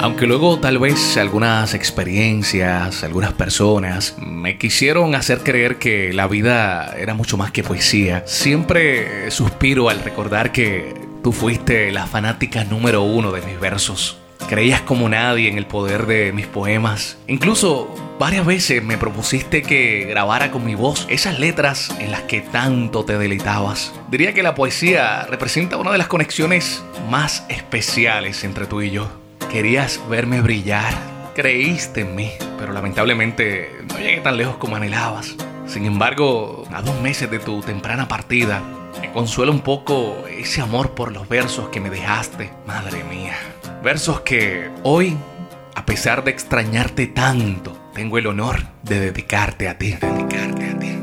Aunque luego tal vez algunas experiencias, algunas personas me quisieron hacer creer que la vida era mucho más que poesía, siempre suspiro al recordar que tú fuiste la fanática número uno de mis versos. Creías como nadie en el poder de mis poemas. Incluso varias veces me propusiste que grabara con mi voz esas letras en las que tanto te deleitabas. Diría que la poesía representa una de las conexiones más especiales entre tú y yo. Querías verme brillar, creíste en mí, pero lamentablemente no llegué tan lejos como anhelabas. Sin embargo, a dos meses de tu temprana partida, me consuela un poco ese amor por los versos que me dejaste. Madre mía. Versos que hoy, a pesar de extrañarte tanto, tengo el honor de dedicarte a ti. Dedicarte a ti.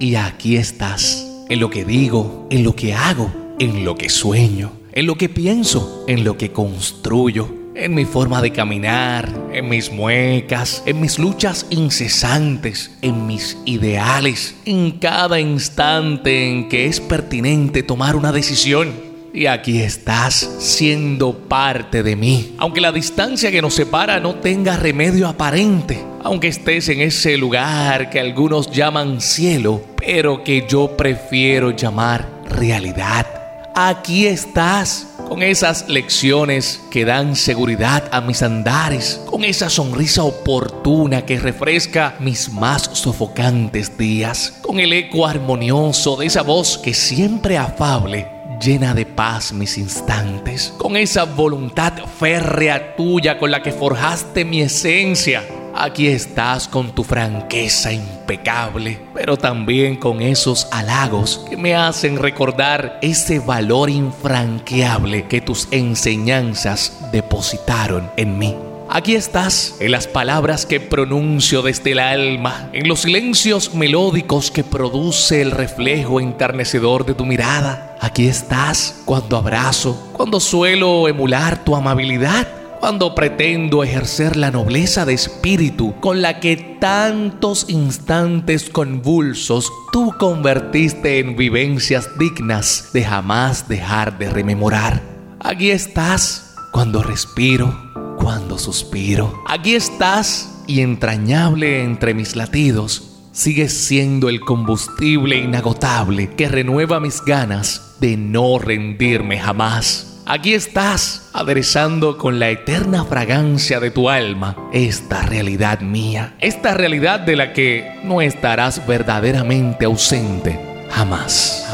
Y aquí estás, en lo que digo, en lo que hago, en lo que sueño, en lo que pienso, en lo que construyo en mi forma de caminar, en mis muecas, en mis luchas incesantes, en mis ideales, en cada instante en que es pertinente tomar una decisión. Y aquí estás siendo parte de mí. Aunque la distancia que nos separa no tenga remedio aparente. Aunque estés en ese lugar que algunos llaman cielo, pero que yo prefiero llamar realidad. Aquí estás con esas lecciones que dan seguridad a mis andares, con esa sonrisa oportuna que refresca mis más sofocantes días, con el eco armonioso de esa voz que siempre afable llena de paz mis instantes, con esa voluntad férrea tuya con la que forjaste mi esencia Aquí estás con tu franqueza impecable, pero también con esos halagos que me hacen recordar ese valor infranqueable que tus enseñanzas depositaron en mí. Aquí estás en las palabras que pronuncio desde el alma, en los silencios melódicos que produce el reflejo enternecedor de tu mirada. Aquí estás cuando abrazo, cuando suelo emular tu amabilidad cuando pretendo ejercer la nobleza de espíritu con la que tantos instantes convulsos tú convertiste en vivencias dignas de jamás dejar de rememorar. Aquí estás cuando respiro, cuando suspiro. Aquí estás y entrañable entre mis latidos, sigues siendo el combustible inagotable que renueva mis ganas de no rendirme jamás. Aquí estás, aderezando con la eterna fragancia de tu alma esta realidad mía, esta realidad de la que no estarás verdaderamente ausente jamás.